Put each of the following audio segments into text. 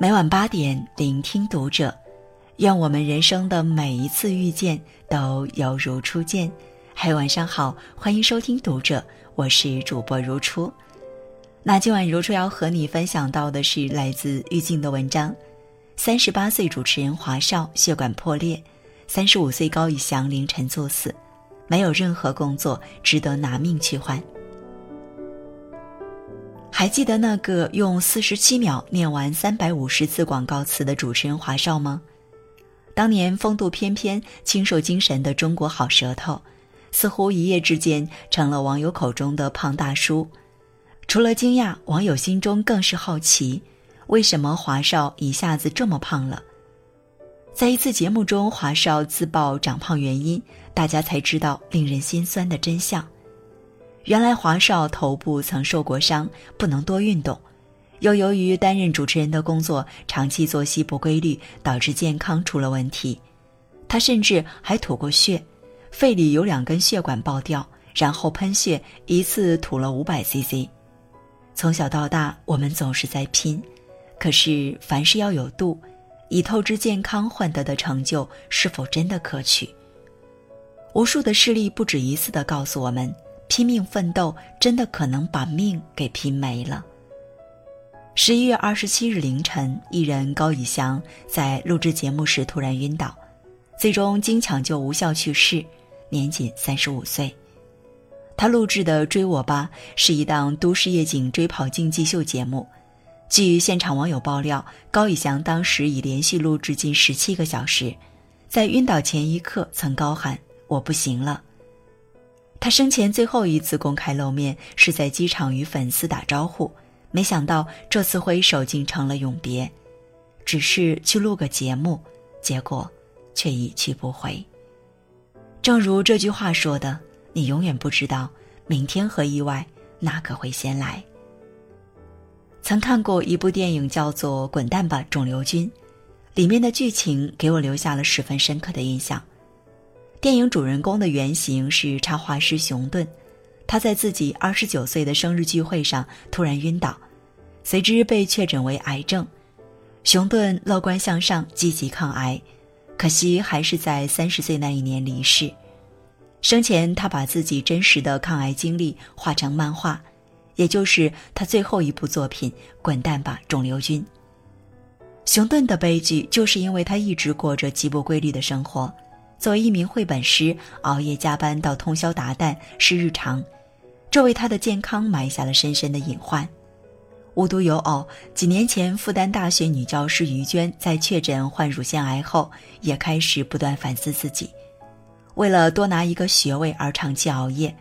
每晚八点，聆听读者。愿我们人生的每一次遇见都犹如初见。嗨，晚上好，欢迎收听读者，我是主播如初。那今晚如初要和你分享到的是来自玉静的文章：三十八岁主持人华少血管破裂，三十五岁高以翔凌晨作死，没有任何工作值得拿命去换。还记得那个用四十七秒念完三百五十字广告词的主持人华少吗？当年风度翩翩、清瘦精神的中国好舌头，似乎一夜之间成了网友口中的胖大叔。除了惊讶，网友心中更是好奇：为什么华少一下子这么胖了？在一次节目中，华少自曝长胖原因，大家才知道令人心酸的真相。原来华少头部曾受过伤，不能多运动，又由于担任主持人的工作，长期作息不规律，导致健康出了问题。他甚至还吐过血，肺里有两根血管爆掉，然后喷血，一次吐了五百 cc。从小到大，我们总是在拼，可是凡事要有度，以透支健康换得的成就，是否真的可取？无数的事例不止一次的告诉我们。拼命奋斗，真的可能把命给拼没了。十一月二十七日凌晨，艺人高以翔在录制节目时突然晕倒，最终经抢救无效去世，年仅三十五岁。他录制的《追我吧》是一档都市夜景追跑竞技秀节目，据现场网友爆料，高以翔当时已连续录制近十七个小时，在晕倒前一刻曾高喊：“我不行了。”他生前最后一次公开露面是在机场与粉丝打招呼，没想到这次挥手竟成了永别，只是去录个节目，结果却一去不回。正如这句话说的：“你永远不知道明天和意外哪个会先来。”曾看过一部电影叫做《滚蛋吧，肿瘤君》，里面的剧情给我留下了十分深刻的印象。电影主人公的原型是插画师熊顿，他在自己二十九岁的生日聚会上突然晕倒，随之被确诊为癌症。熊顿乐观向上，积极抗癌，可惜还是在三十岁那一年离世。生前，他把自己真实的抗癌经历画成漫画，也就是他最后一部作品《滚蛋吧，肿瘤君》。熊顿的悲剧就是因为他一直过着极不规律的生活。作为一名绘本师，熬夜加班到通宵达旦是日常，这为他的健康埋下了深深的隐患。无独有偶，几年前复旦大学女教师于娟在确诊患乳腺癌后，也开始不断反思自己：为了多拿一个学位而长期熬夜，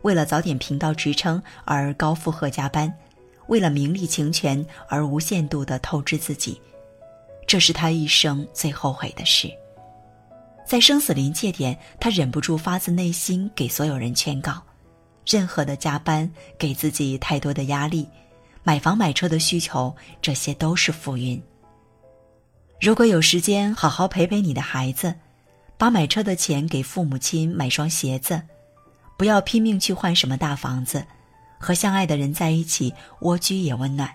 为了早点评到职称而高负荷加班，为了名利情权而无限度的透支自己，这是他一生最后悔的事。在生死临界点，他忍不住发自内心给所有人劝告：任何的加班，给自己太多的压力，买房买车的需求，这些都是浮云。如果有时间，好好陪陪你的孩子，把买车的钱给父母亲买双鞋子，不要拼命去换什么大房子，和相爱的人在一起，蜗居也温暖。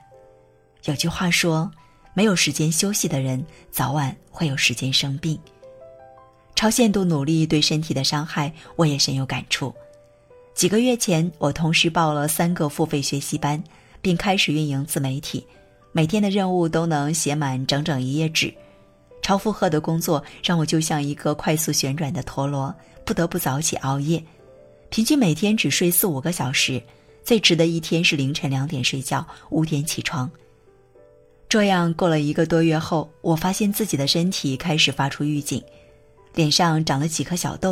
有句话说：没有时间休息的人，早晚会有时间生病。超限度努力对身体的伤害，我也深有感触。几个月前，我同时报了三个付费学习班，并开始运营自媒体，每天的任务都能写满整整一页纸。超负荷的工作让我就像一个快速旋转的陀螺，不得不早起熬夜，平均每天只睡四五个小时。最迟的一天是凌晨两点睡觉，五点起床。这样过了一个多月后，我发现自己的身体开始发出预警。脸上长了几颗小痘。